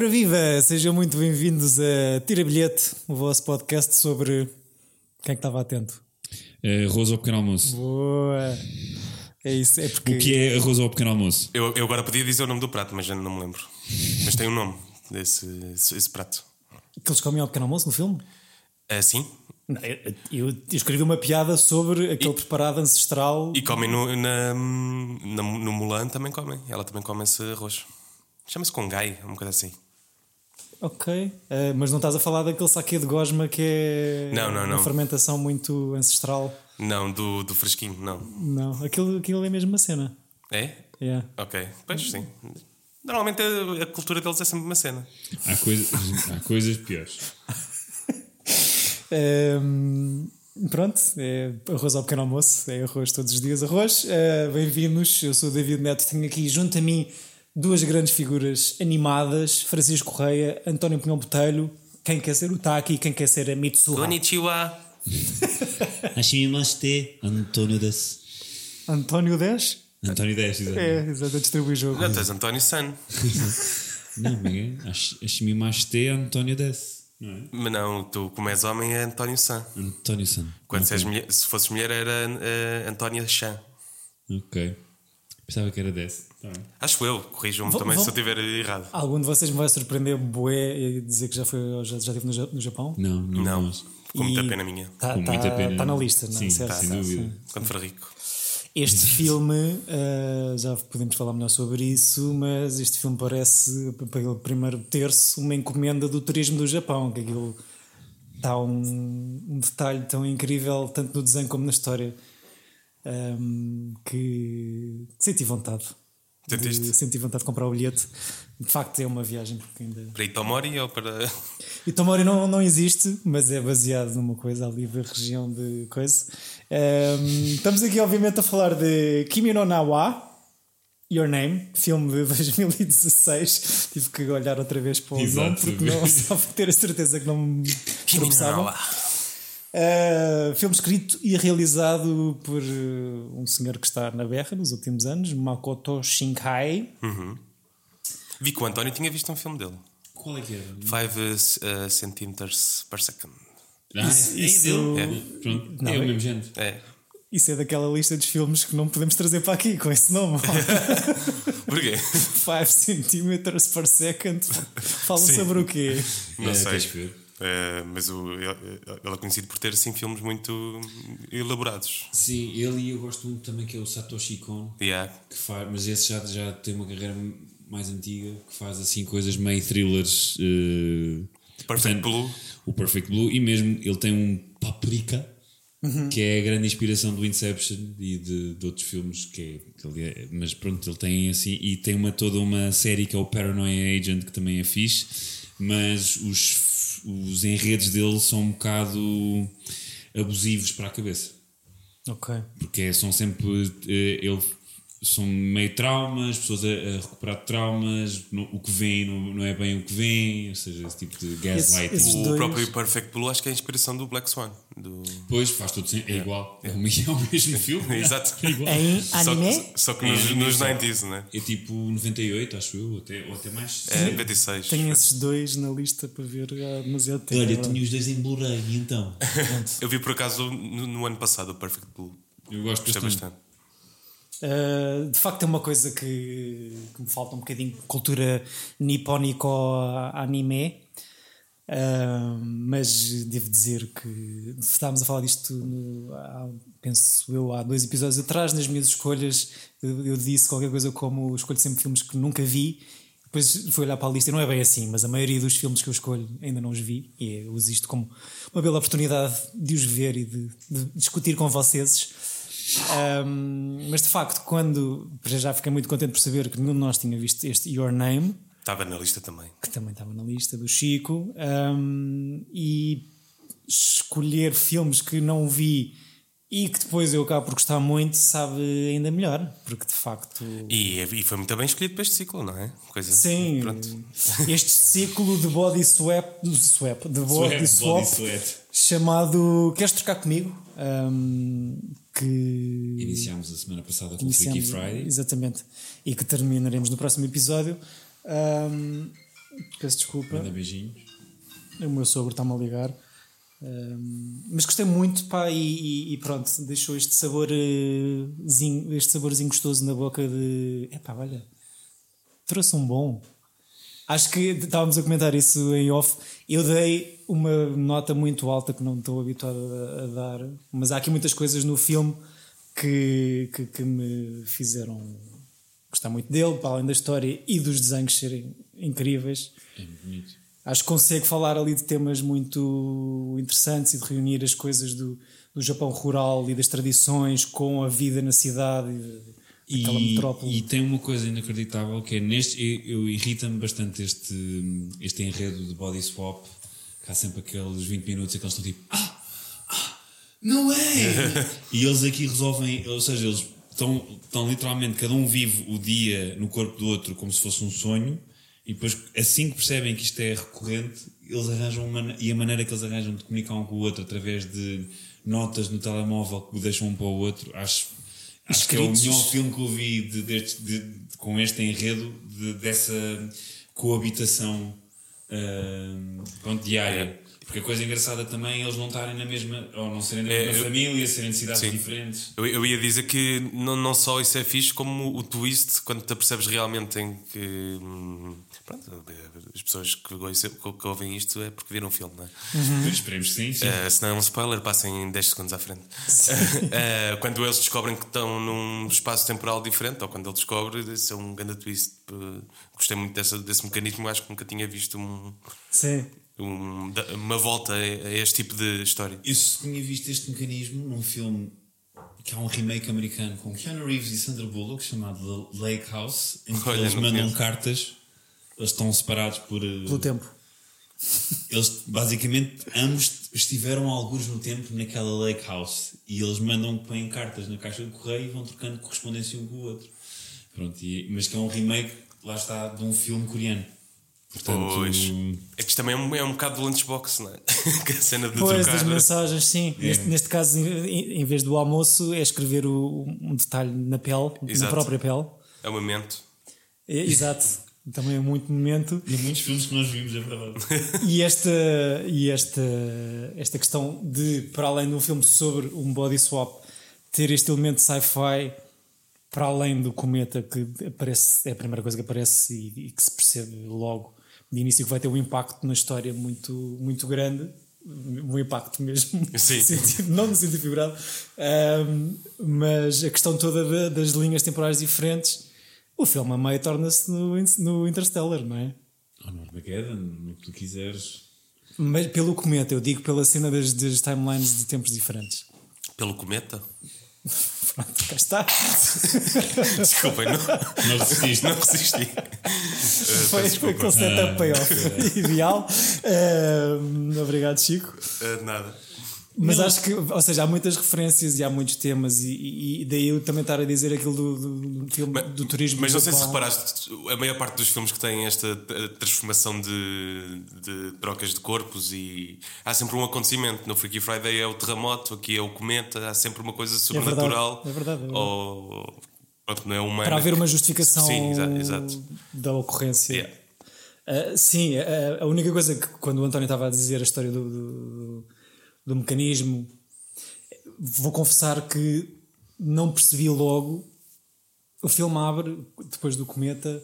Ora viva, sejam muito bem-vindos a Tira Bilhete, o vosso podcast sobre quem é que estava atento. É, arroz ao pequeno almoço. Boa. É isso, é porque O que é arroz ao pequeno almoço? Eu, eu agora podia dizer o nome do prato, mas já não me lembro. Mas tem um nome desse esse, esse prato. que eles comem ao pequeno almoço no filme. É assim? Não, eu, eu- eu escrevi uma piada sobre aquele preparado ancestral. E comem no, na, na- no Mulan também comem. Ela também come esse arroz. Chama-se congai, uma coisa assim. Ok, eh, mas não estás a falar daquele saque de gosma que é Não, não, uma não. fermentação muito ancestral. Não, do, do fresquinho, não. Não, aquilo, aquilo é mesmo uma cena. É? Yeah. Ok. Pois sim. Normalmente a, a cultura deles é sempre uma cena. Há, coisa, há coisas piores. Ehm, pronto, é arroz ao pequeno almoço, é arroz todos os dias, arroz. Eh, Bem-vindos, eu sou o David Neto, tenho aqui junto a mim duas grandes figuras animadas, Francisco Correia, António Pinhão Botelho, quem quer ser o Taki e quem quer ser a Mitsuha. Konnichiwa! Hashimimaste, António Des. António 10? António Des, exato. É, exato, a distribuir jogo. Não, tu és António San. Não, amiga. Hashimimaste, António Des. Não é? Mas não, tu como és homem é António San. António San. Quando Ok. se, és mulher, se fosses mulher era eh, Antónia Chan. Ok. Pensava que era Des. Tá. Acho eu, corrijam-me também vão- se eu estiver errado. Algum de vocês me vai surpreender bué e dizer que já, foi, já, já esteve no, no Japão? Não, não. Não, com muita pena minha. Está Com muita pena. Tá, na lista, não é? Sim, Certo, sem certo, dúvida. sim. Quando for rico. Este filme, uh, já podemos falar melhor sobre isso, mas este filme parece, pelo primeiro terço, uma encomenda do turismo do Japão, que aquilo dá um, um detalhe tão incrível, tanto no desenho como na história, um, que senti vontade. De, Sentiste? senti vontade de comprar o bilhete. De facto, é uma viagem, porque ainda. Para Itomori ou para. E Tomori não, não existe, mas é baseado numa coisa ali da região de coisa. Ehm, estamos aqui, obviamente, a falar de Kimi no Nawa, Your Name, filme de 2016. Tive que olhar outra vez para o Exato. nome, porque não, só para ter a certeza que não me Kimi no tropeçava. Nawa. Uh, filme escrito e realizado por uh, um senhor que está na berra nos últimos anos, Makoto Shinkai. Vi que o António tinha visto um filme dele. Qual é que era? 5 uh, centimeters per second. Ah, Isso- é isso- dele. Pronto, Não, é o é- mesmo género. É. Isso é daquela lista dos filmes que não podemos trazer para aqui com esse nome. Porquê? 5 centimeters per second. Fala Sim. sobre o quê? Não É, sei. É, mas o, ele ele é conhecido por ter assim, filmes muito elaborados. Sim, ele e eu gosto muito também que é o Satoshi Kon. Yeah. que faz, mas esse já, já tem uma carreira mais antiga que faz assim coisas meio thrillers. eh, Perfect portanto, Blue. O Perfect Blue, e mesmo ele tem um Paprika, que é a grande inspiração do Inception e de, de outros filmes. Que é, que ele é- mas pronto, ele tem assim, e tem uma, toda uma série que é o Paranoia Agent, que também é fixe, mas os, os enredos dele são um bocado abusivos para a cabeça Ok. porque são sempre eh, ele são meio traumas, pessoas a, a recuperar de traumas, no- o que vem não, não é bem o que vem, ou seja, esse tipo de gaslighting. esses O dois- próprio Perfect Blue acho que é a inspiração do Black Swan. Do... Pois faz tudo sempre, é igual, é o mesmo- é o mesmo filme. Exato. É igual. Em Só, anime? só que nos, nos só. 90s, né? É tipo 98, acho eu, ou até, ou até mais. É 96. Tenho esses dois na lista para ver há demasiado tempo. Olha, tinha os dois em Blu-ray, então. Eu vi por acaso no, no ano passado o Perfect Blue. Eu gosto Gostei bastante. bastante. Uh, de facto é uma coisa que, que me falta um bocadinho cultura nipónico-anime Uh, mas devo dizer que estávamos a falar disto no- há, penso eu há dois episódios atrás nas minhas escolhas eu, eu disse qualquer coisa como escolho sempre filmes que nunca vi depois fui olhar para a lista e não é bem assim mas a maioria dos filmes que eu escolho ainda não os vi e eu uso isto como uma bela oportunidade de os ver e de, de discutir com vocês um, mas de facto, quando já fiquei muito contente por saber que nenhum de nós tinha visto este Your Name, Estava na lista também. que também estava na lista do Chico, um, e escolher filmes que não vi e que depois eu acabo por gostar muito, sabe ainda melhor, porque de facto. E, e foi muito bem escolhido para este ciclo, não é? Coisa Sim, Pronto. este ciclo de body swap, swap de body Sweat, swap, body sweat. chamado Queres trocar comigo? Um, que Iniciámos a semana passada com o Freaky Friday. Exatamente. E que terminaremos no próximo episódio. Um, peço desculpa. Manda beijinhos. O meu sogro está-me a ligar. Mas gostei muito, pá, e, e, pronto, deixou este sabor, uh, zinho, este saborzinho gostoso na boca de. Epá, olha, trouxe um bom. Acho que estávamos a comentar isso em off. Eu dei uma nota muito alta que não estou habituado a, a dar, mas há aqui muitas coisas no filme que, que, que, me fizeram gostar muito dele, para além da história e dos desenhos serem incríveis. É bonito. Acho que consegue falar ali de temas muito interessantes e de reunir as coisas do, do Japão rural e das tradições com a vida na cidade e aquela metrópole. E tem uma coisa inacreditável que é neste. Eu, eu irrita-me bastante este, este enredo de body swap, que há sempre aqueles 20 minutos em que eles estão tipo. Ah! ah não é! e eles aqui resolvem, ou seja, eles estão, estão literalmente, cada um vive o dia no corpo do outro como se fosse um sonho e depois, assim que percebem que isto é recorrente, eles arranjam uma, e a maneira que eles arranjam de comunicar um com o outro através de notas no telemóvel que deixam um para o outro, acho, acho que é o melhor filme que eu vi de, de, de, com este enredo dessa coabitação uh, diária. Porque a coisa engraçada também é eles não estarem na mesma, ou não serem da mesma é, família, serem de cidades sim. diferentes. Eu, eu, ia dizer que não, não só isso é fixe, como o twist, quando te apercebes realmente em que. As pessoas que, que, ouvem isto é porque viram o filme, não é? Uhum. Esperemos sim. sim. Uh, se não é um spoiler, passem 10 segundos à frente. uh, quando eles descobrem que estão num espaço temporal diferente, ou quando ele descobre, isso é um grande twist. Gostei muito dessa, desse mecanismo, acho que nunca tinha visto um. Sim um, uma volta a este tipo de história. Eu tinha visto este mecanismo num filme que é um remake americano com Keanu Reeves e Sandra Bullock chamado The Lake House, em que Olha, eles mandam penso. cartas, eles estão separados por. Eh, Pelo tempo. Eles basicamente ambos estiveram alguns no tempo naquela lake house e eles mandam põem cartas na caixa de correio e vão trocando correspondência um com o outro. Pronto, e, mas que é um remake, lá está, de um filme coreano. Portanto, pois. É que isto também é um, é um bocado do lunchbox, não é? que a cena de pois, trocar... das mensagens, sim. É. Neste, neste caso, em, em, vez do almoço, é escrever o, um detalhe na pele, Exato. na própria pele. É um momento. É, exato. Também é muito momento. E muitos filmes que nós vimos, é verdade. e esta, e esta, esta questão de, para além de um filme sobre um body swap, ter este elemento sci-fi para além do cometa que aparece, é a primeira coisa que aparece e, e que se percebe logo de início que vai ter um impacto na história muito, muito grande, um impacto mesmo, Sim. Sentido, não no sentido figurado, um, mas a questão toda de, das linhas temporais diferentes, o filme a meio torna-se no, no Interstellar, não é? Ou no Armageddon, no que tu quiseres. Mas pelo cometa, eu digo pela cena das, das timelines de tempos diferentes. Pelo cometa? Pronto, cá está. Desculpem, não, não resisti. Não resisti. Foi uh, aquele setup payoff uh, ideal. Uh, obrigado, Chico. Uh, nada. Mas não. acho que, ou seja, há muitas referências e há muitos temas, e, e daí eu também estar a dizer aquilo do, do, do filme mas, do turismo. Mas não sei se reparaste, a maior parte dos filmes que têm esta transformação de, de trocas de corpos e há sempre um acontecimento. No Freaky Friday é o terremoto, aqui é o cometa, há sempre uma coisa sobrenatural. É verdade, é verdade. É verdade. Ou, não é uma, Para haver uma justificação sim, exato, exato. da ocorrência. Yeah. Uh, sim, a, a, única coisa que quando o António estava a dizer a história do, do do mecanismo. Vou confessar que não percebi logo. O filme abre, depois do cometa,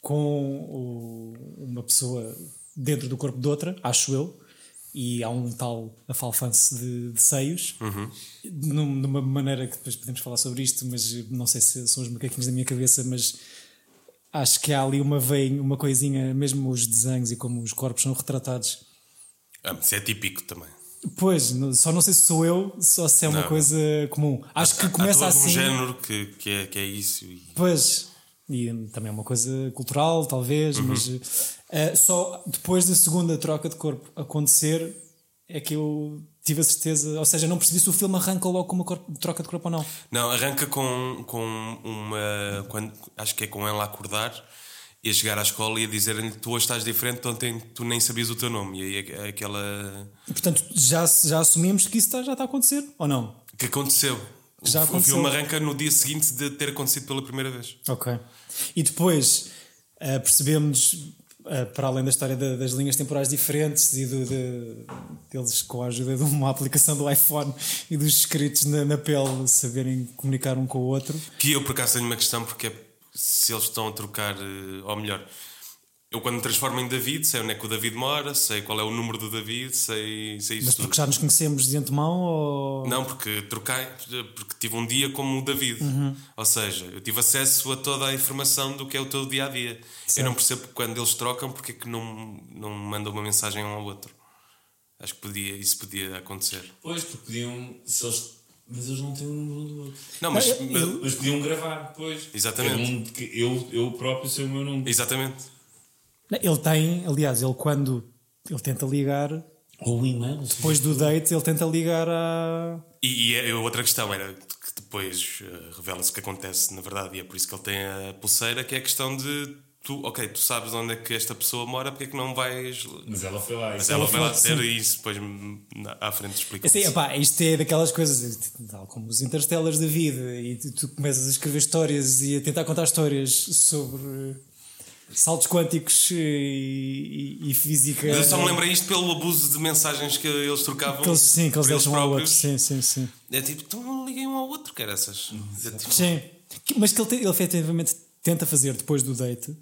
com o, uma pessoa dentro do corpo de outra, acho eu, e há um tal afalfance de, de seios, uhum. numa maneira que depois podemos falar sobre isto, mas não sei se são os macaquinhos da minha cabeça, mas acho que há ali uma veia, uma coisinha, mesmo os desenhos e como os corpos são retratados. Ah, isso é típico também. Pois, só não sei se sou eu, só se é uma não. coisa comum. Acho há, que começa há assim. um género que, que, é, que é isso. E... Pois, e também é uma coisa cultural, talvez, uhum. mas uh, só depois da segunda troca de corpo acontecer é que eu tive a certeza, ou seja, não percebi se o filme arranca logo com uma corpo, troca de corpo ou não. Não, arranca com, com uma. Quando, acho que é com ela acordar ia chegar à escola e ia dizer-lhe tu hoje estás diferente, ontem tu nem sabias o teu nome. E aí é aquela. Portanto, já, já assumimos que isso já está a acontecer, ou não? Que aconteceu. Já o, aconteceu. o filme arranca no dia seguinte de ter acontecido pela primeira vez. Ok. E depois uh, percebemos uh, para além da história das linhas temporais diferentes e do, de, deles, com a ajuda de uma aplicação do iPhone e dos escritos na, na pele, saberem comunicar um com o outro. Que eu, por acaso, tenho uma questão, porque é se eles estão a trocar, eh, ou melhor, eu quando me transformo em David, sei onde é que o David mora, sei qual é o número do David, sei, sei isso Mas porque já nos conhecemos de antemão ou... Não, porque troquei, porque tive um dia como o David. Uhum. Ou seja, eu tive acesso a toda a informação do que é o teu dia a dia. Eu não percebo quando eles trocam porque é que não, não mandam uma mensagem um ao outro. Acho que podia, isso podia acontecer. Pois, porque podiam. Se eles, mas eles não têm o número um do outro. Não, mas, Não, mas- Mas podiam gravar, pois. Exatamente. Um que eu, eu próprio sei o meu número. exatamente. Ele tem, aliás, ele quando ele tenta ligar, Ou o e-mail. depois do date, ele tenta ligar a. E, e a outra questão era que depois eh, revela-se o que acontece na verdade, e é por isso que ele tem a pulseira, que é a questão de tu, ok, tu sabes onde é que esta pessoa mora, porque é que não vais. Mas ela foi lá. Mas ela lá foi, ter sim. e isso depois na- à frente explica. Assim, epá, isto é daquelas coisas, tal como os interstellars da vida, e tu, tu começas a escrever histórias e a tentar contar histórias sobre saltos quânticos e, e- e física. Mas eu só me lembrei isto pelo abuso de mensagens que eles trocavam. Que eles, sim, que eles deixam ao outro. Sim, sim, sim. É tipo, então não liguem um ao outro, que era essas. É tipo, Sim. Mas que ele, ele efetivamente tenta fazer depois do date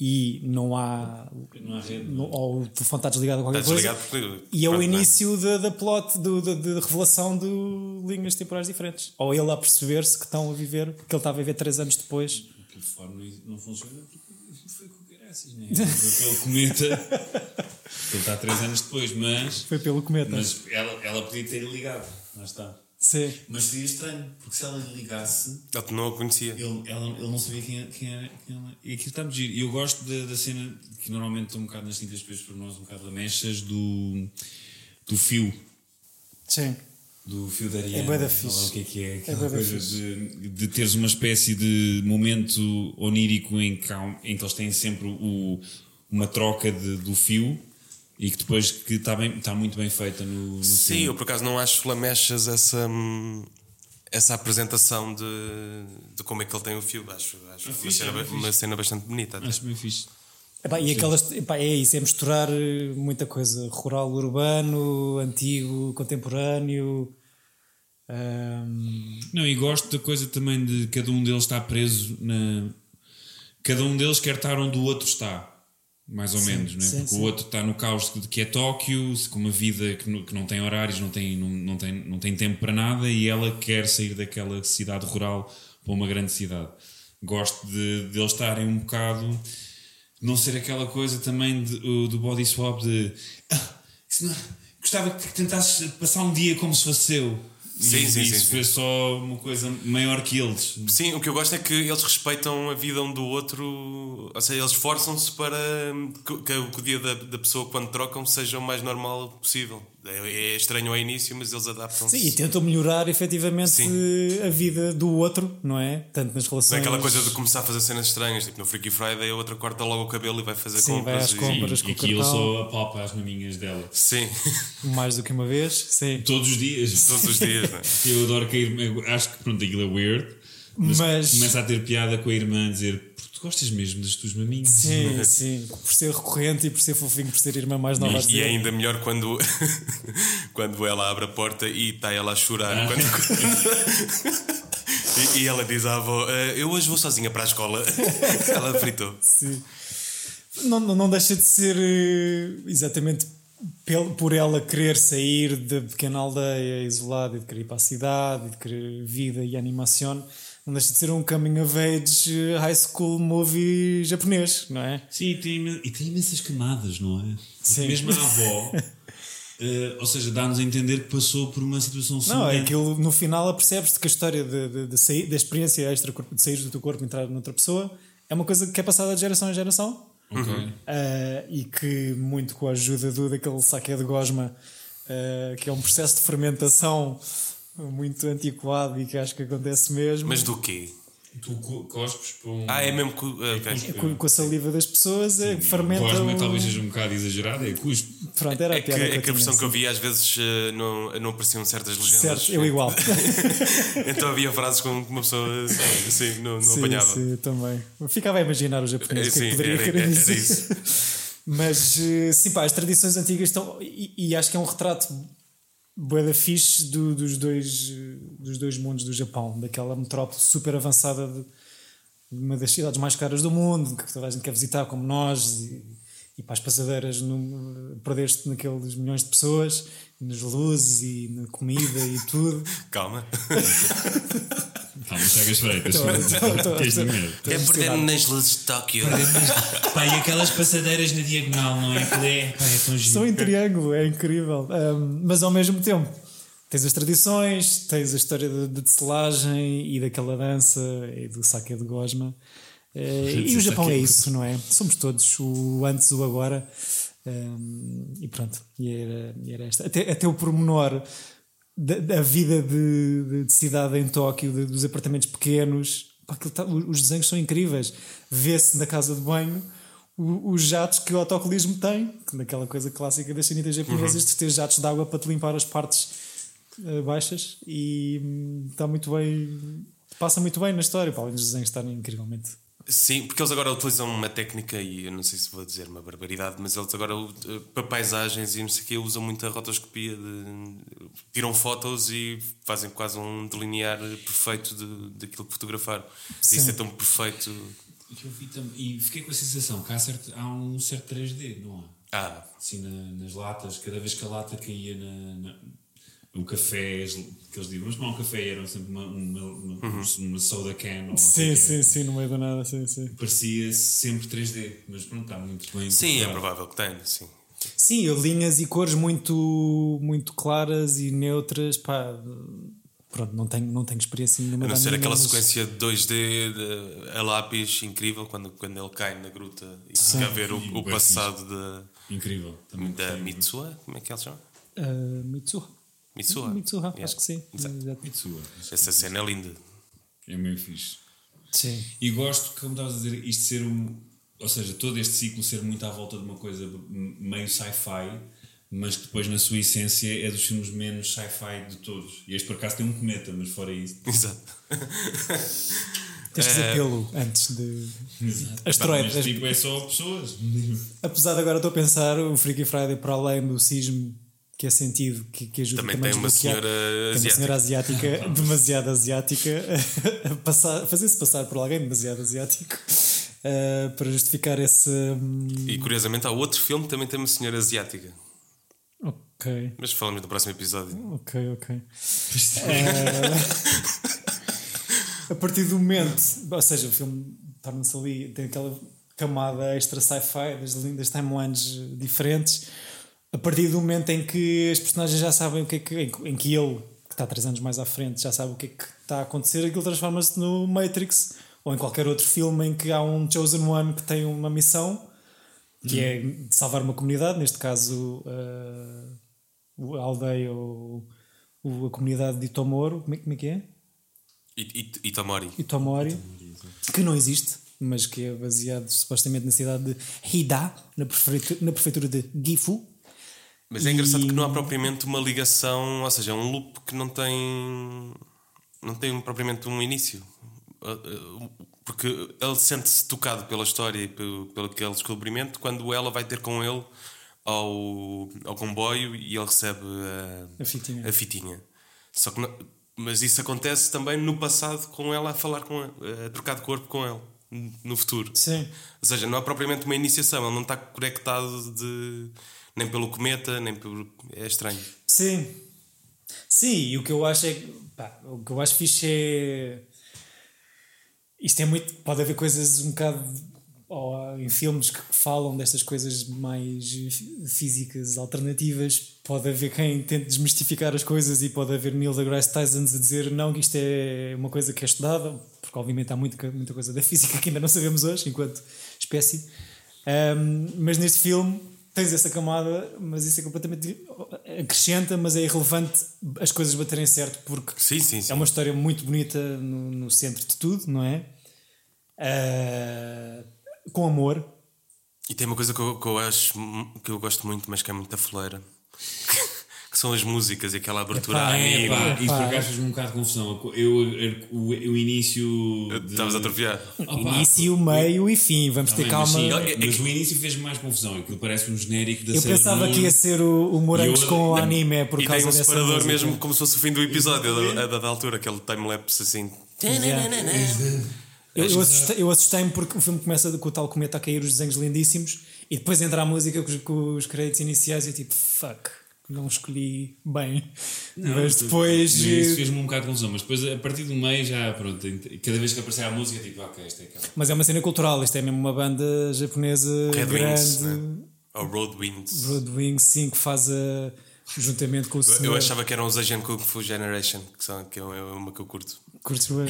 e não há. Não há rede. no- ou o telefone está desligado qualquer Está coisa. desligado porque- E é o não é? início da, da plot, do, da, da revelação de linhas temporais diferentes. Ou ele a perceber-se que estão a viver, que ele está a viver 3 anos depois. O telefone não funciona porque foi com graças, né? Foi pelo cometa. Ele está três anos depois, mas. Foi pelo cometa. Mas ela, ela podia ter ligado. Lá está. Sim. Mas seria estranho, porque se ela lhe ligasse, Ele não a conhecia. ele, ela, ele não sabia quem, quem era. Quem ela, e aquilo está a giro. E eu gosto da, da cena que normalmente estou um bocado nas tintas depois por nós, um bocado lamechas, do, do fio. Sim. Do fio da Ariana. É bué da fixe. O que é que é? Aquela bué da coisa de, de teres uma espécie de momento onírico em que, há em que eles têm sempre o, uma troca de- do fio e que depois que está, bem, está muito bem feita no, no Sim, filme. eu por acaso não acho lamechas essa, hum, essa apresentação de, de como é que ele tem o fio. Acho, acho É uma, fixe, cena, é uma cena bastante bonita. até. Acho bem fixe. Epá, e aquelas, epá, é isso, é misturar eh, muita coisa. Rural, urbano, antigo, contemporâneo. Ahm, Não, e gosto da coisa também de cada um deles estar preso na. Cada um deles quer estar onde o outro está. Mais ou menos, não é? sim, Porque sim. o outro está no caos de que é Tóquio, com uma vida que não, que não tem horários, não tem, não, não, tem, não tem tempo para nada e ela quer sair daquela cidade rural para uma grande cidade. Gosto de, de eles estarem um bocado. Não ser aquela coisa também de- do body swap de. "Ah, não- gostava que tentasses passar um dia como se fosse seu. Sim, e, sim, sim, isso sim. foi só uma coisa maior que eles. Sim, o que eu gosto é que eles respeitam a vida um do outro, ou seja, eles esforçam-se para que, que o dia da, da pessoa quando trocam seja o mais normal possível. É, é estranho ao início, mas eles adaptam-se. sim, e tentam melhorar efetivamente Sim. a vida do outro, não é? Tanto nas Não relações. é aquela coisa de começar a fazer cenas estranhas, tipo no Freaky Friday a outra corta logo o cabelo e vai fazer Sim, vai compras. às e- compras. E com o aqui ele cartão. só apalpa as maminhas dela. Sim, Mais do que uma vez, sim. Todos os dias. todos os dias. não é? Eu adoro que a irmã. eu Acho que pronto, aquilo é weird. Mas, Mas- começa a ter piada com a irmã a dizer: "Porque tu gostas mesmo das tuas maminhas? Sim, sim. Por ser recorrente e por ser fofinho, por ser irmã mais nova E dizer. é ainda melhor quando, quando ela abre a porta e está ela a chorar. Ah. Quando- e, e ela diz à avó: "Ah, Eu hoje vou sozinha para a escola. ela fritou. Sim. Não, não, não deixa de ser eh, exatamente por ela querer sair da pequena aldeia isolada e de querer ir para a cidade e de querer vida e animação. Não deixa de ser um coming of age eh, high school movie japonês, não é? Sim, e tem, e tem imensas camadas, não é? Sim. Mesmo a avó, eh, ou seja, dá-nos a entender que passou por uma situação Não, é semelhante. aquilo no final apercebes-te que a história de, de, de sair, da experiência extra de sair do teu corpo e entrar noutra pessoa é uma coisa que é passada de geração em geração Ok. Uh, e que muito com a ajuda do, daquele saque de gosma, uh, que é um processo de fermentação muito antiquado e que acho que acontece mesmo. Mas do quê? Tu co- cospes para um. Ah, é mesmo que. ah, ok. com, com a saliva das pessoas é, fermenta. Cosme o- talvez seja um bocado exagerado, é cuspe. Pronto, era É a que, é que a tinha, versão que eu sim. vi às vezes ah, não, não apareciam certas legendas. Certo, eu igual. então havia frases com que uma pessoa assim, não, não sim, apanhava. sim, também. Ficava a imaginar o japonês É, que é que sim, poderia era- querer era dizer. isso. Mas eh, sim, pá, as tradições antigas estão. E, e acho que é um retrato bué da fixe do, dos, dois, dos dois mundos do Japão, daquela metrópole super avançada de uma das cidades mais caras do mundo, que toda a gente quer visitar, como nós, e, e para as passadeiras perder-te naqueles milhões de pessoas, nas luzes e na comida e tudo. Calma. Calma, Chagas Freitas. Tens medo. É perder-me nas luzes de Tóquio. Pá, e aquelas passadeiras na diagonal, não é? É, pá, é tão. São em triângulo, é incrível. Um, mas ao mesmo tempo, tens as tradições, tens a história de, de tecelagem e daquela dança e do sake de gosma. Eh, e o Japão é isso, não é? Somos todos o antes, o agora. Um, e pronto, e era, e era esta. Até, até o pormenor da, da vida de, de- de cidade em Tóquio, de- dos apartamentos pequenos. Pá, tá- os desenhos são incríveis. Vê-se na casa de banho os jatos que o autocolismo tem, que naquela coisa clássica das sanitas japonesas, de ter jatos de água para te limpar as partes eh, baixas e hum, está muito bem. Passa muito bem na história, para além dos desenhos estarem incrivelmente. Sim, porque eles agora utilizam uma técnica, e eu não sei se vou dizer uma barbaridade, mas eles agora eh, para paisagens e não sei o quê usam muito a rotoscopia de tiram fotos e fazem quase um delinear perfeito de, daquilo que fotografaram. Sim. Isso é tão perfeito. Eu vi tam- e fiquei com a sensação que há, certo, há um certo 3D, não há? Ah, Assim na- nas latas, cada vez que a lata caía na, na- no café, as- que eles diziam, vamos tomar um café, era sempre uma, uma, uma, uma soda can ou Sim, o sim, sim, no meio do nada, sim, sim. Parecia sempre 3D, mas pronto, está muito bem. sim, é provável que tenha, sim. Sim, linhas e cores muito, muito claras e neutras, pá. Pronto, não tenho, não tenho experiência nenhuma. A não ser aquela mas- sequência de 2D de, a lápis incrível quando, quando ele cai na gruta e fica a ver o, o passado da, Incrível. Também da. Mitsuha. Como é que ele chama? Ah, Mitsuha. Mitsuha. Mitsuha, Yeah. acho que sim. Exato. Mitsua. Essa cena é linda. É meio fixe. Sim. E gosto, como estavas a dizer, isto ser um. Ou seja, todo este ciclo ser muito à volta de uma coisa meio sci-fi, mas que depois, na sua essência, é dos filmes menos sci-fi de todos. E este por acaso tem um cometa, mas fora isso. Exato. Tens que dizer pelo antes de. Asteroide. Mas tipo, é só pessoas. Apesar de agora estou a pensar, o Freaky Friday, para além do sismo que é sentido, que, que ajuda Também também tem uma senhora tem uma senhora asiática, demasiado asiática, a passar- fazer-se passar por alguém demasiado asiático eh, para justificar esse. hum, E curiosamente há outro filme que também tem uma senhora asiática. Ok, Mas falamos no próximo episódio. ok, ok. a partir do momento, ou seja, o filme torna-se ali, tem aquela camada extra sci-fi das, das timelines diferentes. A partir do momento em que as personagens já sabem o que é que, em, em que ele, que está 3 anos mais à frente, já sabe o que é que está a acontecer, aquilo transforma-se no Matrix ou em qualquer outro filme em que há um Chosen One que tem uma missão que é de salvar uma comunidade, neste caso uh, a aldeia ou a comunidade de Itomoro, como é, como é que é? E, e, Itamori. Itomori, que não existe, mas que é baseado supostamente na cidade de Hida, na prefeitura, na prefeitura de Gifu. Mas é engraçado E- que não há propriamente uma ligação, ou seja, é um loop que não tem. não tem propriamente um início. Uh, uh, Porque ele sente-se tocado pela história e pelo, pelo aquele descobrimento quando ela vai ter com ele ao, ao comboio e ele recebe a, A fitinha. a fitinha. Só que mas isso acontece também no passado com ela a falar com ele, a trocar de corpo com ele no futuro. Sim. Ou seja, não é propriamente uma iniciação, ele não está conectado de, nem pelo cometa, nem pelo. É estranho. Sim. Sim, e o que eu acho é pá, o que eu acho fixe é. Isto é muito. Pode haver coisas um bocado. Em filmes que falam destas coisas mais físicas alternativas, pode haver quem tente desmistificar as coisas e pode haver Neil deGrasse Tyson a dizer não, que isto é uma coisa que é estudada, porque obviamente há muita, muita coisa da física que ainda não sabemos hoje, enquanto espécie. Um, mas neste filme tens essa camada, mas isso é completamente acrescenta, mas é irrelevante as coisas baterem certo, porque Sim, sim, sim. é uma história muito bonita no, no centro de tudo, não é? Ah, com amor. E tem uma coisa que eu, que eu acho que eu gosto muito, mas que é muita foleira. Que são as músicas e aquela abertura Epá, à é, Epá. isso por acaso fez-me um bocado de confusão. Eu, o, o início. de- Estavas a atrofiar. Opa, Início, meio e fim. Vamos ter bem, mas calma. sim, Não, é- mas que- o início fez-me mais confusão. Aquilo parece um genérico da Eu Sailor pensava Moon. que ia ser o, o Morangos eu- com o anime é por e causa tem um dessa separador música. mesmo como se fosse o fim do episódio, a da, da- da altura, aquele time-lapse assim. Eu, eu assustei- eu assustei-me porque o filme começa com o tal cometa a cair os desenhos lindíssimos e depois entra a música com os, com os créditos iniciais e eu tipo, fuck, não escolhi bem. Não, Mas depois. Isso fez-me um bocado de confusão. Mas depois, a partir do meio, já pronto. Cada vez que aparecer a música, tipo, ok, esta é aquela. Mas é uma cena cultural, isto é mesmo uma banda japonesa Red Wings, grande. né? Ou Road Winds. Broadwing 5 faz a. juntamente com o Eu, senhor. eu achava que eram os Asian Kung Fu Generation, que, são, que é uma que eu curto. Curtes bem?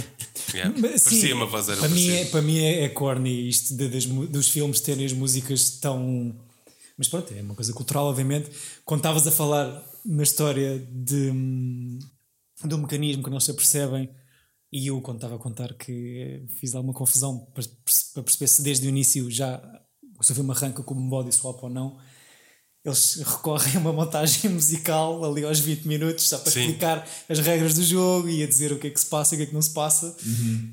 Yeah. Mas, sim, Parecia uma voz, era para mim, é, para mim é, é corny isto de- das dos filmes terem as músicas tão. Mas pronto, é uma coisa cultural, obviamente. Quando estavas a falar na história de, do mecanismo que não se apercebem, e eu, quando estava a contar que fiz alguma confusão para, para perceber se desde o início já se o filme arranca como um body swap ou não, eles recorrem a uma montagem musical ali aos 20 minutos só para Sim. explicar as regras do jogo e a dizer o que é que se passa e o que é que não se passa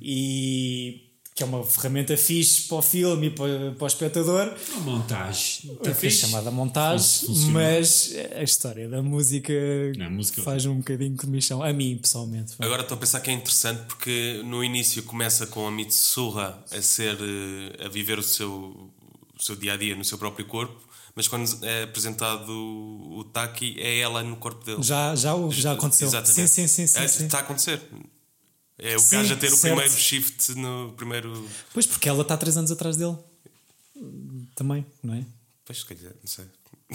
e que é uma ferramenta fixe para o filme e para, para o espectador Uma montagem. é Tá fixe. chamada montagem Funciona. mas a história da música, Não, a música- faz um bocadinho de comichão a mim pessoalmente Agora estou a pensar que é interessante porque no início começa com a Mitsuha a ser eh, a viver o seu, o seu dia a dia no seu próprio corpo, mas quando é apresentado o, o Taki é ela no corpo dele. já, já, já aconteceu Exatamente. sim, sim, sim, sim, É, sim. Está a acontecer. É o Sim, gajo a ter o certo. primeiro shift no primeiro. pois porque ela está 3 anos atrás dele também, não é? Pois, se calhar, não sei.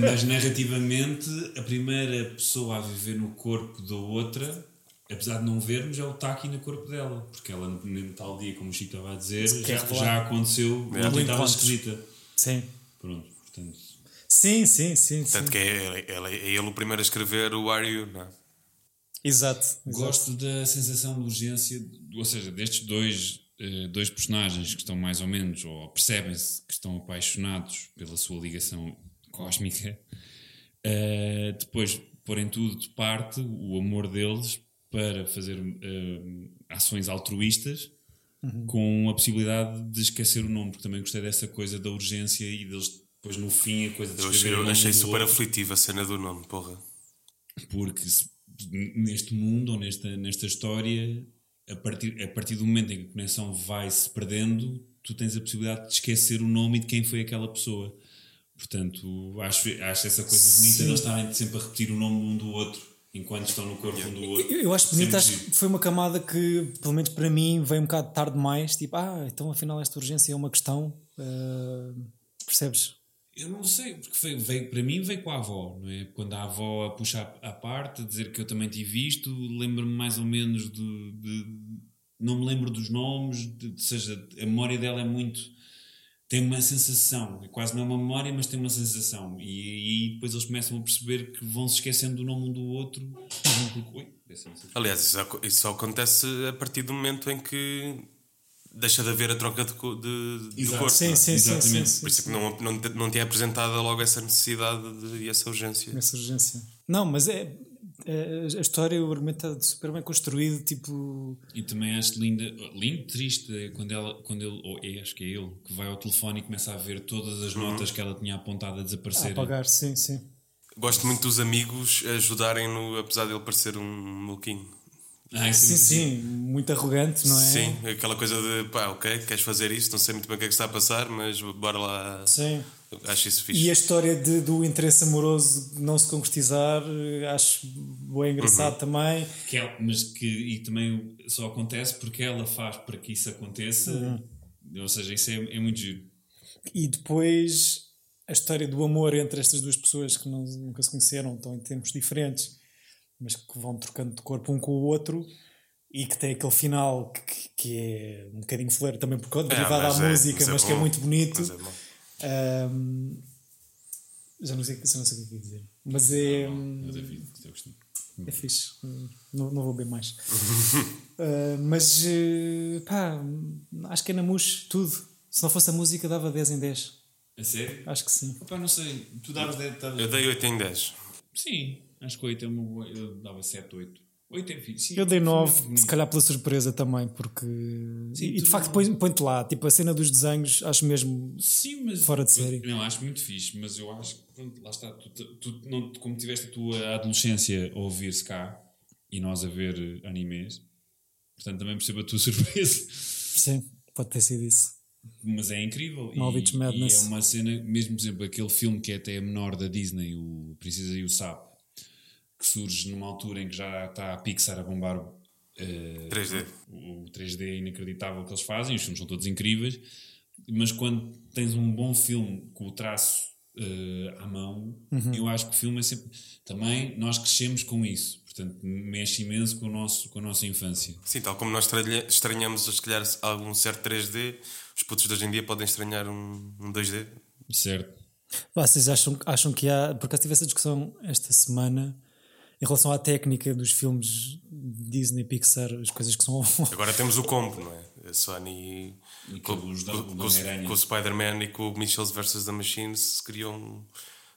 Mas narrativamente, a primeira pessoa a viver no corpo da outra, apesar de não vermos, é o Taki no corpo dela. Porque ela, no tal dia, como o Chico estava a dizer, quer já, já aconteceu, É. estava esquisita. sim Pronto, portanto. sim, sim, sim, sim. Tanto que é, é, é ele o primeiro a escrever o Are You, não é? Exato, exato. Gosto da sensação de urgência, ou seja, destes dois, eh, dois personagens que estão mais ou menos, ou percebem-se que estão apaixonados pela sua ligação cósmica, eh, depois porem tudo de parte, o amor deles, para fazer eh, ações altruístas com a possibilidade de esquecer o nome, porque também gostei dessa coisa da urgência e deles depois no fim a coisa de Eu achei, o eu nome achei do super outro aflitiva a cena do nome, porra. porque se- neste mundo ou nesta, nesta história, a partir, a partir do momento em que a conexão vai se perdendo, tu tens a possibilidade de esquecer o nome e de quem foi aquela pessoa. Portanto, acho, acho essa coisa bonita de eles estarem sempre a repetir o nome um do outro enquanto estão no corpo um do outro. Eu, eu acho bonito, Sempre acho que foi uma camada que, pelo menos para mim, veio um bocado tarde demais. Tipo, ah, então afinal esta urgência é uma questão. ah, percebes? Eu não sei, porque foi- veio, para mim veio com a avó, não é? Quando a avó a puxa à parte, a dizer que eu também tive isto, lembro-me mais ou menos de, de- Não me lembro dos nomes, de, ou seja, a memória dela é muito. Tem uma sensação, é quase não é uma memória, mas tem uma sensação. E aí depois eles começam a perceber que vão se esquecendo do nome um do outro. Aliás, isso, isso só acontece a partir do momento em que deixa de haver a troca de, de, Exato. corpo. Sim, é? sim, sim, Exatamente. sim, Por isso é que não, não, te- não tinha apresentado logo essa necessidade de, e essa urgência. Essa urgência. Não, mas é. é- a história, o argumento está super bem construído. Tipo, E também acho linda, lindo, triste, é quando, ela, quando ele, ou é, acho que é ele, que vai ao telefone e começa a ver todas as notas que ela tinha apontado a a desaparecer. apagar, sim, sim. Gosto muito dos amigos ajudarem-no, apesar de ele parecer um maluquinho. Ah, isso Sim, sim, muito arrogante, não é? Sim, aquela coisa de pá, ok, queres fazer isto, não sei muito bem o que é que está a passar, mas bora lá. Sim. Acho isso fixe. E a história de- do interesse amoroso não se concretizar, acho bem engraçado Uhum. também. Que ela- mas que e também só acontece porque ela faz para que isso aconteça. Uhum. Ou seja, isso é, é muito giro. E depois a história do amor entre estas duas pessoas que não- nunca se conheceram, estão em tempos diferentes, mas que vão trocando de corpo um com o outro e que tem aquele final que, que é um bocadinho fleiro também por causa derivado mas à é- música, mas mas, é que é muito bonito. Mas é bom. Ahm, já não sei, já não sei o que é que ia dizer, mas é. Mas é fixe, eu gostei. É fixe, hum, não, não vou beber mais. Ah, mas eh, pá, acho que é na mousse tudo. Se não fosse a música, dava 10 em 10. A sério? Acho que sim. Opa, não sei. Tu davas 10. davas- Eu dei 8 em 10. Sim, acho que 8 é uma boa. Eu dava 7, 8. 8 é fixe. Sim, Eu dei foi 9, muito bonito. se calhar pela surpresa também, porque. Sim, e de facto não- põe-te lá. Tipo, a cena dos desenhos, acho mesmo. Sim, mas. Fora de série. Não, acho muito fixe, mas eu acho que, lá está. Tu, tu- não, como tiveste a tua adolescência a ouvir-se cá e nós a ver eh, animes, portanto também percebo a tua surpresa. Sim, pode ter sido isso. Mas é incrível. E, Malditos e Madness. é uma cena, mesmo por exemplo, aquele filme que é até menor da Disney, o Princesa e o Sapo, que surge numa altura em que já está a Pixar a bombar eh, 3D. o 3D inacreditável que eles fazem, os filmes são todos incríveis, mas quando tens um bom filme com o traço eh, à mão, Uhum. eu acho que o filme é sempre. Também nós crescemos com isso, portanto, mexe imenso com, o nosso, com a nossa infância. Sim, tal como nós estranha- estranhamos, se calhar, algum certo 3D, os putos de hoje em dia podem estranhar um, um 2D. Certo? Vocês acham, acham que há. Por acaso tive essa discussão esta semana em relação à técnica dos filmes Disney, Pixar, as coisas que são. Agora temos o combo, não é? A Sony E com, com com- o com- Spider-Man e com o Mitchells vs. The Machines criou um,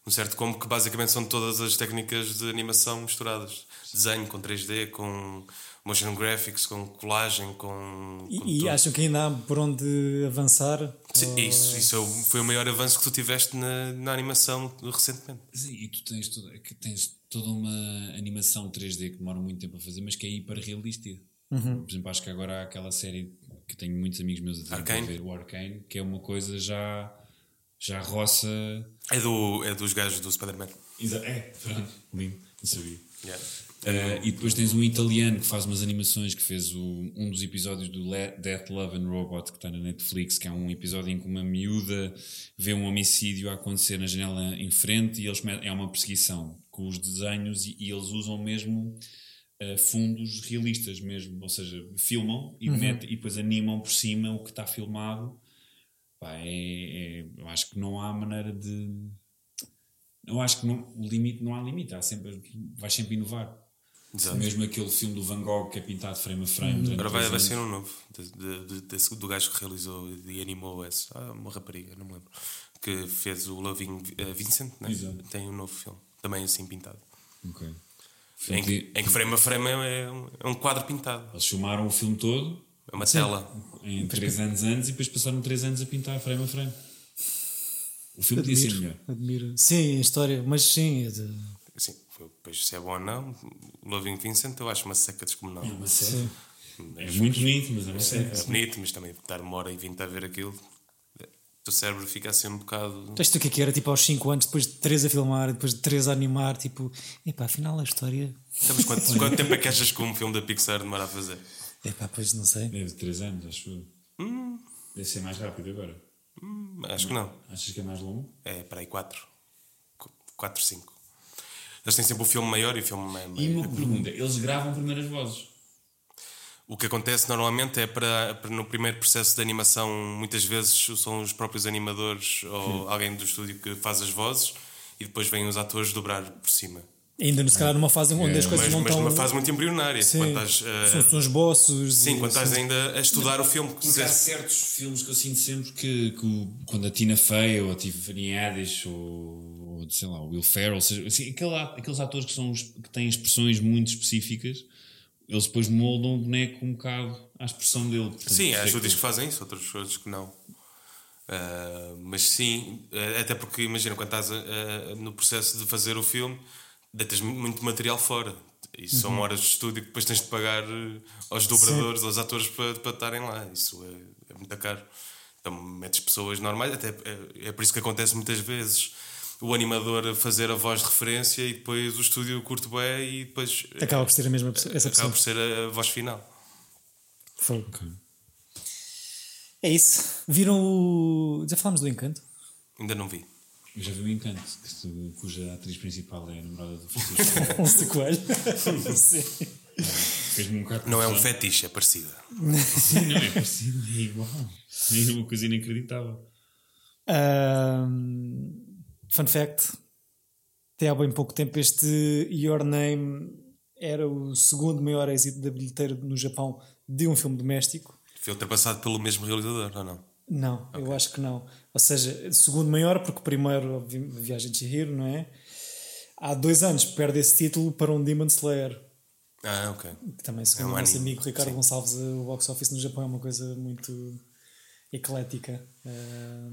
um certo combo que basicamente são todas as técnicas de animação misturadas. Desenho com 3D, com motion graphics, com colagem, com. com E, e acham que ainda há por onde avançar? Sim, isso, isso é foi o maior avanço que tu tiveste na, na animação recentemente. Sim, e tu tens, toda- que tens toda uma animação 3D que demora muito tempo a fazer, mas que é hiper realista. Uhum. Por exemplo, acho que agora há aquela série que tenho muitos amigos meus a dizer Arcane? para ver, o Arcane, que é uma coisa já, já roça. É, do, é dos gajos do Spider-Man. É, pronto, lindo, não sabia. Yeah. Uh, e depois tens um italiano que faz umas animações que fez o- um dos episódios do Le- Death, Love and Robot que está na Netflix, que é um episódio em que uma miúda vê um homicídio a acontecer na janela em frente e eles é uma perseguição com os desenhos e, e eles usam mesmo uh, fundos realistas mesmo, ou seja, filmam e, metem- e depois animam por cima o que está filmado. Pá, é- é- eu acho que não há maneira de eu acho que não, o limite não há limite, há sempre, vais sempre inovar. Exato. Mesmo aquele filme do Van Gogh que é pintado frame a frame. durante Agora vai, vai ser um novo de- de- do gajo que realizou e animou esse. Ah, uma rapariga, não me lembro. Que fez o Loving eh, Vincent, né? Exato. tem um novo filme, também assim pintado. Ok. Em que, em que frame a frame é, um- é um quadro pintado, Eles filmaram o filme todo é uma tela. em 3 anos antes e depois passaram 3 anos a pintar frame a frame. O filme podia ser melhor. Admiro. Sim, a história, mas sim. é de- Sim, depois se é bom ou não, o Loving Vincent eu acho uma seca descomunal. É uma série. É muito bonito, mas é uma série. É bonito, mas também dar uma hora e vinte a ver aquilo, o teu cérebro fica assim um bocado. Isto o que é que era? Tipo aos 5 anos, depois de 3 a filmar, depois de 3 a animar, tipo, epá, afinal a história. Sabes quanto, quanto tempo é que achas que um filme da Pixar demora a fazer? Epá, pois não sei. Deve 3 anos, acho eu. Hum. Deve ser mais rápido agora. Hum, acho que não. Achas que é mais longo? É para aí 4. 4, 5. Eles têm sempre o filme maior e o filme ma- E uma pergunta: eles gravam primeiras vozes? O que acontece normalmente é para, para no primeiro processo de animação, muitas vezes são os próprios animadores ou alguém do estúdio que faz as vozes e depois vêm os atores dobrar por cima. Ainda se calhar numa fase onde as coisas Mas, não mas estão. numa fase muito embrionária. Sim, Quando estás, eh, são, são esboços. sim, quando estás sim. ainda a estudar o filme. que Porque há se- certos filmes que eu sinto sempre que, que quando a Tina Fey ou a Tiffany Haddish ou, ou sei lá, o Will Ferrell, seja, assim, aquele aqueles atores que, são, os- que têm expressões muito específicas, eles depois moldam o boneco um bocado à expressão dele. Portanto, Sim, há estúdios que- que fazem isso, outros outros que não. Ah, mas sim, eh, até porque imagina, quando estás a- a- no processo de fazer o filme, deitas mu- muito material fora. E são Uhum. horas de estúdio que depois tens de pagar eh, aos dobradores, aos atores para, para estarem lá. Isso é, é muito caro. Então metes pessoas normais, até é, é por isso que acontece muitas vezes o animador a fazer a voz de referência e depois o estúdio curte bem e depois eh, Acaba por ser a mesma pessoa, essa acaba pessoa. por ser a, voz final. Fogo. É isso. Viram o. Já falámos do encanto? Ainda não vi. Eu já vi o Encanto, tu- cuja atriz principal é a namorada do Francisco. Um coelho. Sim. Um Não é um fetiche, é parecida. Sim, não é parecido, é igual. É uma coisa inacreditável. Ahm, fun fact: até há bem pouco tempo, este Your Name era o segundo maior êxito da bilheteira no Japão de um filme doméstico. Foi ultrapassado pelo mesmo realizador, ou não? Não, eu acho que não. Ou seja, segundo maior, porque o primeiro, Viagem de Chihiro, não é? Há dois anos perde esse título para um Demon Slayer. Ah, ok. Que também, segundo É um o nosso anime, amigo Ricardo sim. Gonçalves, o box office no Japão é uma coisa muito eclética. Eh,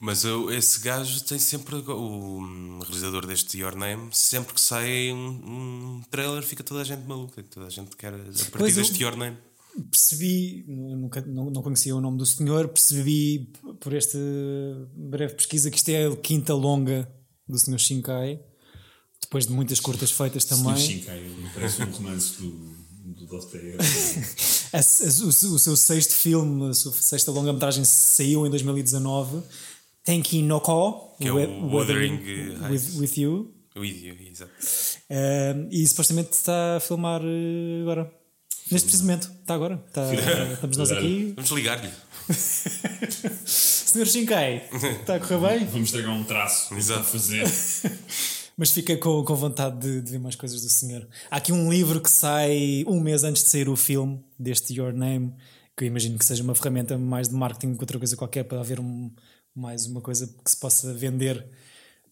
Mas eu- esse gajo tem sempre. O realizador deste Your Name, sempre que sai um, um trailer, fica toda a gente maluca. Toda a gente quer. A partir Pois eu- deste Your Name. percebi, eu nunca, não, não conhecia o nome do senhor, percebi por esta breve pesquisa que isto é a quinta longa do senhor Shinkai, depois de muitas curtas feitas Senhor também. Shinkai, ele parece um romance do, do o, seu- o seu sexto filme, a sua sexta longa-metragem saiu em 2019. Tenki no Ko, Que é o Wuthering Heights. with, with You. O vídeo, exato. Um, e supostamente está a filmar uh, agora. Neste preciso momento. Está agora. Está- estamos nós aqui. Vamos ligar-lhe. Senhor Shinkai, está a correr bem? Vamos estragar um traço Exato. fazer. Mas fica com, com vontade de, de ver mais coisas do senhor. Há aqui um livro que sai um mês antes de sair o filme, deste Your Name, que eu imagino que seja uma ferramenta mais de marketing que outra coisa qualquer para haver um, mais uma coisa que se possa vender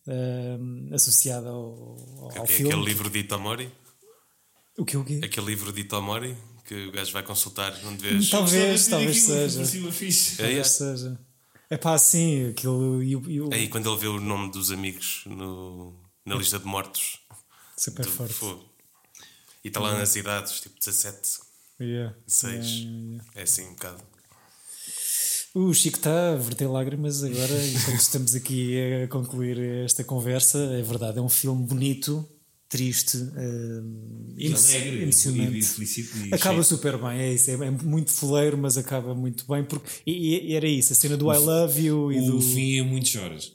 um, associada ao, ao É filme. aquele livro de Itomori. O que o quê? Aquele livro de Itomori que o gajo vai consultar onde vês. Talvez, talvez seja. fixe. É, é. Talvez seja. É pá, sim, aquilo. E o, e o- Aí quando ele vê o nome dos amigos no, na lista de mortos. super forte. fogo. E está lá nas idades, tipo 17, Yeah. 6. Yeah, yeah, yeah. É assim um bocado. O Chico está a verter lágrimas agora, enquanto estamos aqui a concluir esta conversa. É verdade, é um filme bonito, triste, emo- Alegre, e emocionante. felicito e Acaba cheio. super bem, é isso. É, é muito foleiro, mas acaba muito bem. Porque, e, e era isso, a cena do I love you e O do. fim é muito choras.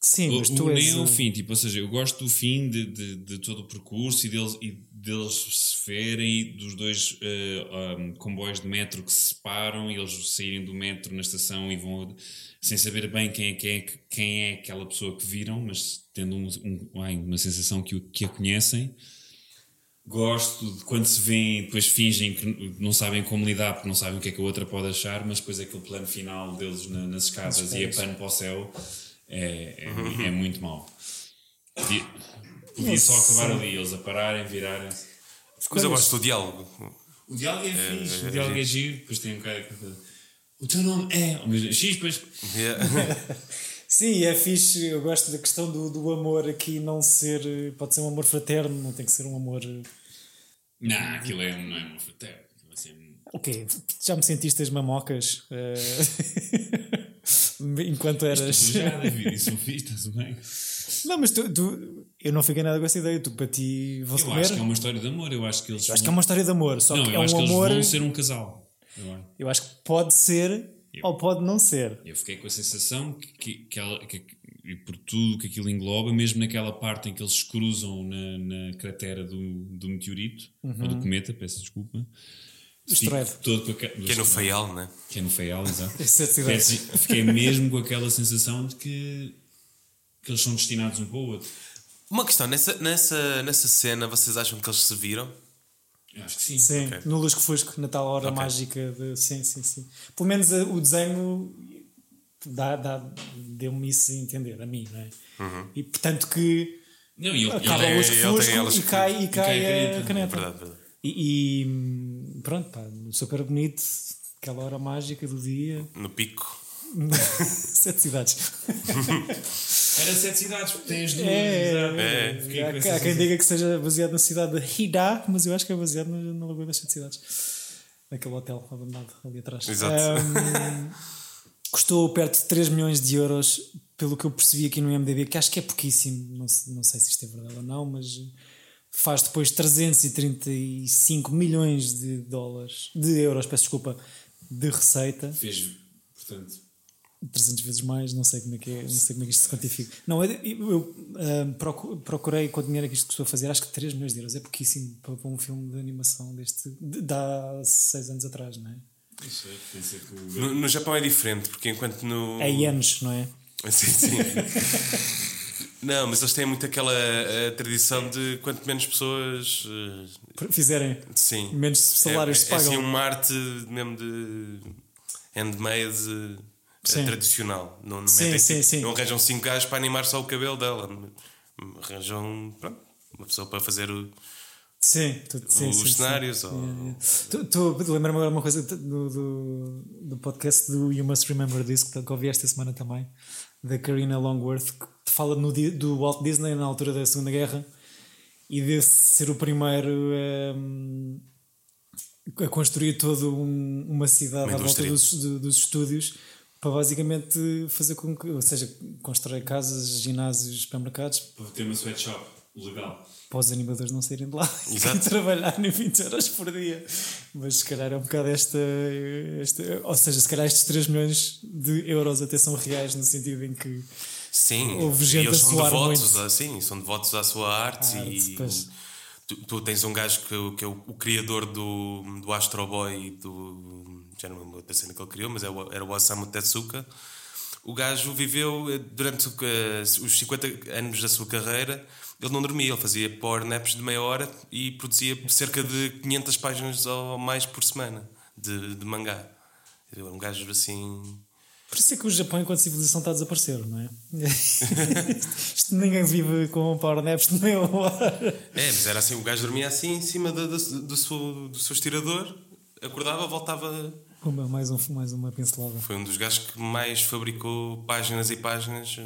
Sim, mas O- tu o- és. nem é o o- fim, tipo, ou seja, eu gosto do fim de, de, de todo o percurso e deles, e deles se verem dos dois eh, um, comboios de metro que se separam e eles saírem do metro na estação e vão sem saber bem quem é, quem é, quem é aquela pessoa que viram, mas tendo um, um- ai, uma sensação que, que a conhecem. Gosto de quando se veem e depois fingem que não sabem como lidar porque não sabem o que é que a outra pode achar, mas depois aquele plano final deles na- nas escadas e a pano para o céu é, é, é muito mau. Podia, só acabar ali, eles a pararem, virarem-se. Mas eu gosto do diálogo. O diálogo é, fixe, o diálogo é giro, depois tem um cara que fala, O teu nome é. ao mesmo- X, depois. Yeah. Sim, é fixe. Eu gosto da questão do, do amor aqui não ser. Pode ser um amor fraterno, não tem que ser um amor. Não, aquilo é, não é vai ser- Ok, já me sentiste as mamocas eh, enquanto eras. Tu já, David, isso estás bem? Não, mas tu, tu- eu não fiquei nada com essa ideia. Tu para ti vão-se Eu comer. acho que é uma história de amor, eu acho que eles. Eu acho que é uma história de amor, só Não, que eu é acho um que eles amor. vão ser um casal. Eu acho. Eu acho que pode ser ou pode não ser. Eu fiquei com a sensação que, que, que ela, que, e por tudo que aquilo engloba, mesmo naquela parte em que eles cruzam na, na cratera do, do meteorito, ou do cometa, peço desculpa. Asteroide. todo com aque- Que é no Faial, né? Que é no Feial, exato. É a. Peço- Fiquei mesmo com aquela sensação de que, que eles são destinados um para o outro. Uma questão, nessa, nessa, nessa cena, vocês acham que eles se viram? Eu acho que sim. Sim, Ok. no Lusco Fusco, na tal hora Ok. mágica. De, sim, sim, sim. Pelo menos eh, o desenho dá, dá, deu-me isso a entender, a mim, não é? Uhum. E portanto que Não, e ele, acaba tem- o Lusco ele tem Fusco e que- cai, e cai cai a a caneta. caneta. Verdade, verdade. E, e, pronto, pá, super bonito, aquela hora mágica do dia. No pico. Sete cidades. Era sete cidades, porque tem as duas. É. É. Com há, há quem diga que seja baseado na cidade de Hida, mas eu acho que é baseado na, na Lagoa das Sete Cidades. Naquele hotel abandonado ali atrás. Exato. Ahm, custou perto de 3 milhões de euros, pelo que eu percebi aqui no IMDB, que acho que é pouquíssimo. Não, sei- não sei se isto é verdade ou não, mas faz depois 335 milhões de dólares, de euros, peço desculpa, de receita. Fez, portanto, 300 vezes mais, não sei como é que é, não sei como é que isto se quantifica. Não, eu, eu, procu- procurei com o dinheiro que isto custou a fazer, acho que 3 milhões de euros é pouquíssimo para, um filme de animação deste, de, há 6 anos atrás, não é? o. No, no Japão é diferente, porque enquanto no. É ienes, não é? Sim, sim. Não, mas eles têm muito aquela eh, tradição de quanto menos pessoas. eh, Fizerem sim. menos salários é, se é pagam. assim uma arte mesmo de. handmade Sim. tradicional. Não, não, Sim, metem, sim, tipo, sim. não arranjam cinco gajos para animar só o cabelo dela. Arranjam pronto, uma pessoa para fazer o- Sim, tu, sim, os sim, sim. cenários. ou- Yeah, yeah. Lembra-me agora uma coisa do, do, do podcast do You Must Remember This que, que ouvi esta semana também, da Karina Longworth, que fala no, do Walt Disney na altura da Segunda Guerra e de ser o primeiro ehm, a construir toda um- uma cidade Uma à volta dos, do- dos estúdios para basicamente fazer com que, ou seja, constrói casas, ginásios, supermercados Para ter uma sweatshop legal. para os animadores não saírem de lá Exato. e trabalharem 20 euros por dia. Mas se calhar é um bocado esta, esta. Ou seja, se calhar estes 3 milhões de euros até são reais no sentido em que. Sim, Houve gente eles a são devotos, muito. a- sim, são devotos à sua arte, arte, e pois. tu, tu tens um gajo que, que é o, o criador do, do Astro Boy e do. Já não lembro da cena que ele criou, mas é era o Osamu Tezuka. O gajo viveu eh, durante eh, os 50 anos da sua carreira, ele não dormia, ele fazia power naps de meia hora e produzia cerca de 500 páginas ou mais por semana de, de mangá. Era um gajo assim. Por isso é que o Japão, enquanto civilização, está a desaparecer, não é? Isto ninguém vive com power naps de meia hora. É, mas era assim, o gajo dormia assim em cima do, do, do seu, do seu estirador, acordava, voltava. Uma, mais, um, mais uma pincelada. Foi um dos gajos que mais fabricou páginas e páginas.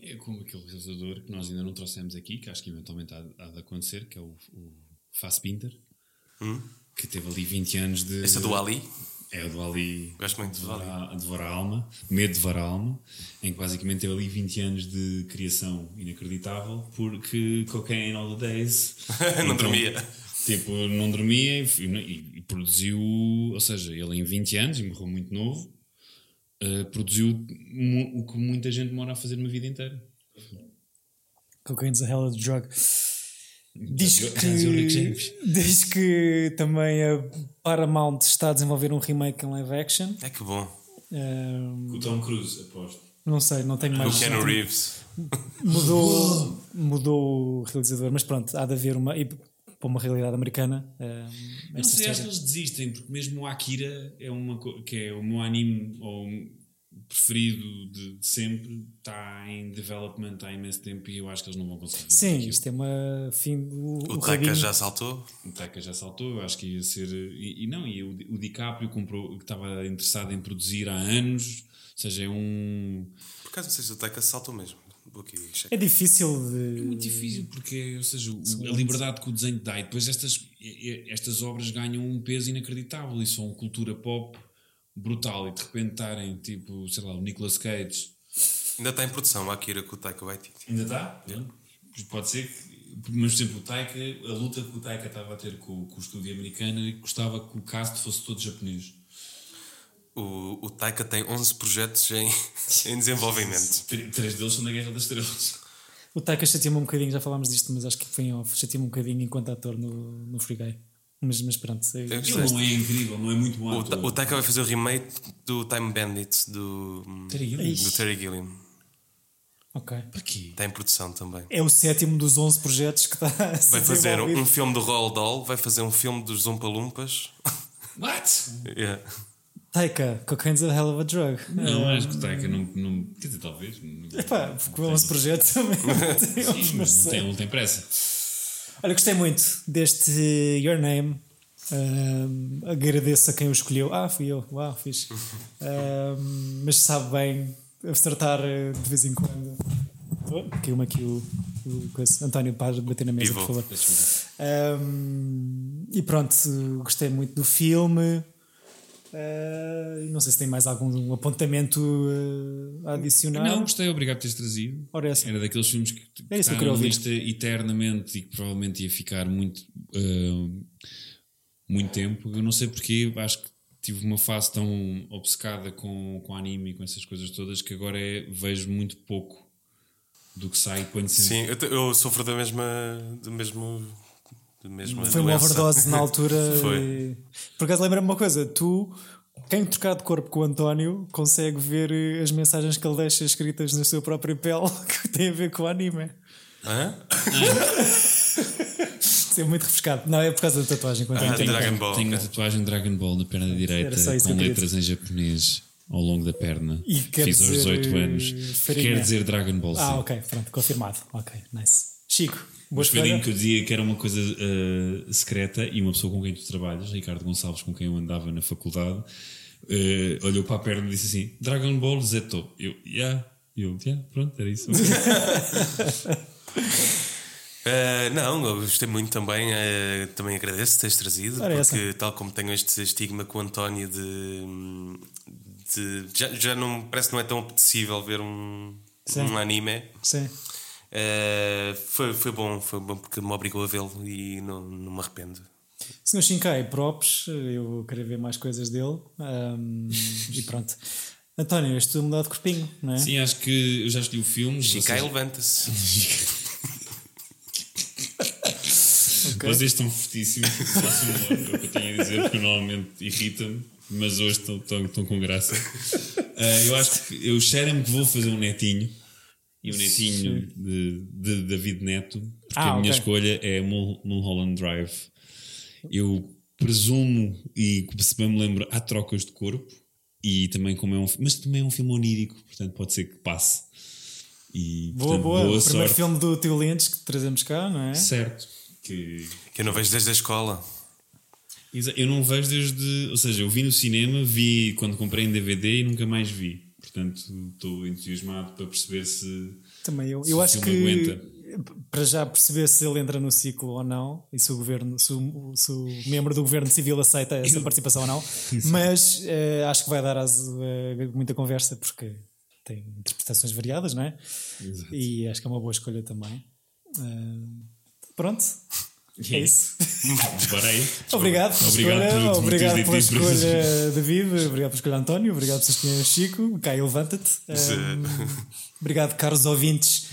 É como aquele realizador que nós ainda não trouxemos aqui, que acho que eventualmente há, há de acontecer, que é o, o Fassbinder, que teve ali 20 anos de. Esse é do Ali. É o do Ali. Gosto muito do Ali. Devorar, a devorar a alma, medo de devorar a alma, em que basicamente teve ali 20 anos de criação inacreditável, porque cocaine all the days. Não dormia. Tipo, não dormia e- e produziu, ou seja, ele em 20 anos, e morreu muito novo, eh, produziu o que muita gente demora a fazer uma vida inteira. Cocaine's a hell of a drug. Diz o que, diz que também a Paramount está a desenvolver um remake em live action. É que bom. Ahm, O Tom Cruise, aposto. não sei, não tenho O mais. Keanu Reeves. Mudou, mudou o realizador, mas pronto, há de haver uma. E para uma realidade americana. ahm, Não esta sei, acho que história. eles desistem, porque mesmo o Akira é uma que é o meu anime ou preferido de, de sempre, está em development há imenso tempo e eu acho que eles não vão conseguir fazer Sim, aquilo. isto é uma. Fim, o, O o Taika já saltou. O Taika já saltou, eu acho que ia ser. E, e não, e o, o DiCaprio comprou, que estava interessado em produzir há anos, ou seja, é um. Por acaso não sei se o Taika saltou mesmo. É difícil de. muito difícil, porque, ou seja, o- a liberdade que o desenho dá, e depois estas, estas obras ganham um peso inacreditável e são cultura pop brutal, e de repente estarem tipo, sei lá, o Nicolas Cage. Ainda está em produção a Akira com o Taika Waititi. Ainda está? Pode ser que. Mas, por exemplo, o Taika, a luta que o Taika estava a ter com, com o estúdio americano e gostava que o cast fosse todo japonês. O, o Taika tem 11 projetos em, em desenvolvimento. Tr- Três deles são na Guerra das Estrelas. O Taika chateou-me um bocadinho, já falámos disto, mas acho que foi em off. Chateou-me um bocadinho enquanto ator no, no Free Guy. Mas, mas pronto, sei- Eu- Ele não é incrível, não é muito bom O, Ta- o Taika vai fazer o remake do Time Bandits do, Terry Gilliam? do Terry Gilliam. ok. Para quê? Está em produção também. É o sétimo dos 11 projetos que está a ser Vai fazer um filme do Roald Dahl, vai fazer um filme dos Zumpa Lumpas. What? Yeah. Taika, Cocaine's a hell of a drug. Não, acho que o Taika não, não. Quer dizer, talvez. Não, Epá, porque 11 projetos também. tem uns, Sim, não tem, não tem pressa. Olha, gostei muito deste Your Name. Ahm, agradeço a quem o escolheu. Ah, fui eu. Uau, fixe. Ahm, mas sabe bem acertar eh, de vez em quando. Oh, Caiu-me aqui o, o. António, para de bater na mesa, por favor. Ahm, e pronto, gostei muito do filme. Ah, não sei se tem mais algum apontamento ah, a adicionar. Não, gostei, obrigado por teres trazido. Ora, essa. Era daqueles filmes que, que É que está na lista eternamente e que provavelmente ia ficar muito, ah, muito tempo. Eu não sei porque, acho que tive uma fase tão obcecada com, com anime e com essas coisas todas que agora é, vejo muito pouco do que sai sempre. Sim, eu, te- eu sofro da mesma. do mesmo. Da mesma Foi uma overdose na altura. Foi. e- Por acaso lembra-me uma coisa: tu, quem trocar de corpo com o António, consegue ver eh, as mensagens que ele deixa escritas na sua própria pele que têm a ver com o anime. Hã? Isso é muito refrescado. Não, é por causa da tatuagem. Ah, tenho. Dragon Ball, Tenho uma tatuagem de Dragon Ball na perna direita com letras em japonês ao longo da perna. E quer Fiz aos dizer, 18 anos. farinha. Quer dizer Dragon Ball, sim. Ah, ok, pronto, confirmado. Ok, nice. Chico, boa lindo escolha. que eu dizia que era uma coisa eh, secreta e uma pessoa com quem tu trabalhas, Ricardo Gonçalves, com quem eu andava na faculdade, eh, olhou para a perna e disse assim: Dragon Ball Zeto. Eu, yeah. Eu, yeah, pronto, era isso. Uh, não, eu gostei muito também. uh, também agradeço teres trazido, Ora, porque essa. tal como tenho este estigma com o António de. de- já, já não parece que não é tão apetecível ver um, Sim. um anime. Sim. Uh, foi, foi bom, foi bom porque me obrigou a vê-lo e não, não me arrependo. Senhor Shinkai, props, eu queria ver mais coisas dele. ahm, e pronto. António, és tu a mudar de corpinho, não é? Sim, acho que eu já escolhi o filme. Chikai vocês- levanta-se. Ok. Vocês estão fortíssimos. Façam o que eu tenho a dizer, porque normalmente irrita-me, mas hoje estão, estão, estão com graça. Ah, eu acho que eu cheiro-me que vou fazer um netinho. E o netinho de, de David Neto, porque Ah, a minha ok. escolha é Mul- Mulholland Drive. Eu presumo, e se bem me lembro, há trocas de corpo, e também como é um mas também é um filme onírico, portanto pode ser que passe. E, Boa, portanto, boa. boa o primeiro filme do Tio Lentes que trazemos cá, não é? Certo. Que Que eu não vejo desde a escola. Eu não vejo desde. Ou seja, eu vi no cinema, vi quando comprei em DVD e nunca mais vi. Portanto, estou entusiasmado para perceber se. Também eu. Se Eu acho que filme para já perceber se ele entra no ciclo ou não e se o governo, se o, se o membro do governo civil aceita essa participação ou não. Mas eh, acho que vai dar a muita conversa porque tem interpretações variadas, não é? Exato. E acho que é uma boa escolha também. Eh, pronto. É isso. Bora aí. Obrigado pela Obrigado escolha, por- por obrigado pela escolha, David, obrigado pela escolha, António, obrigado pela escolha, Chico. Caio, levanta-te. Um, obrigado, caros ouvintes.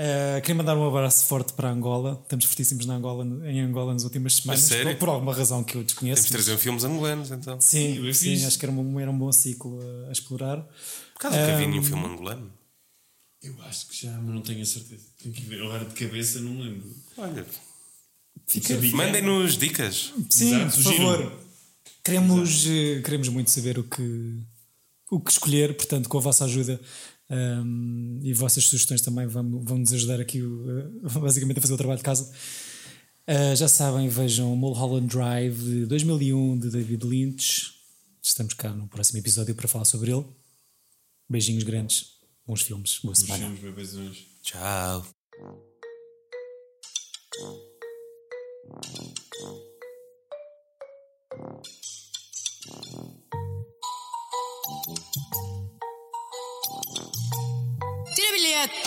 Uh, queria mandar um abraço forte para Angola. Estamos fortíssimos na Angola, em Angola nas últimas semanas, sério? por, por alguma razão que eu desconheço. Temos de trazer filmes angolanos então. Sim, sim fiz. acho que era um, era um bom ciclo a, a explorar. Por causa nunca vi nenhum filme angolano. Eu acho que já, mas não tenho a certeza. Tenho que ver. Agora de cabeça não lembro. Olha, que mandem-nos dicas. Sim, Exato, por favor. Queremos, eh, queremos muito saber o que, o que escolher, portanto, com a vossa ajuda hum, e vossas sugestões também vão, vão nos ajudar aqui, uh, basicamente, a fazer o trabalho de casa. Uh, já sabem, vejam Mulholland Drive de 2001 de David Lynch. Estamos cá no próximo episódio para falar sobre ele. Beijinhos grandes, bons filmes, boa Os semana. filmes bebezões. Tchau. Tira bilhete.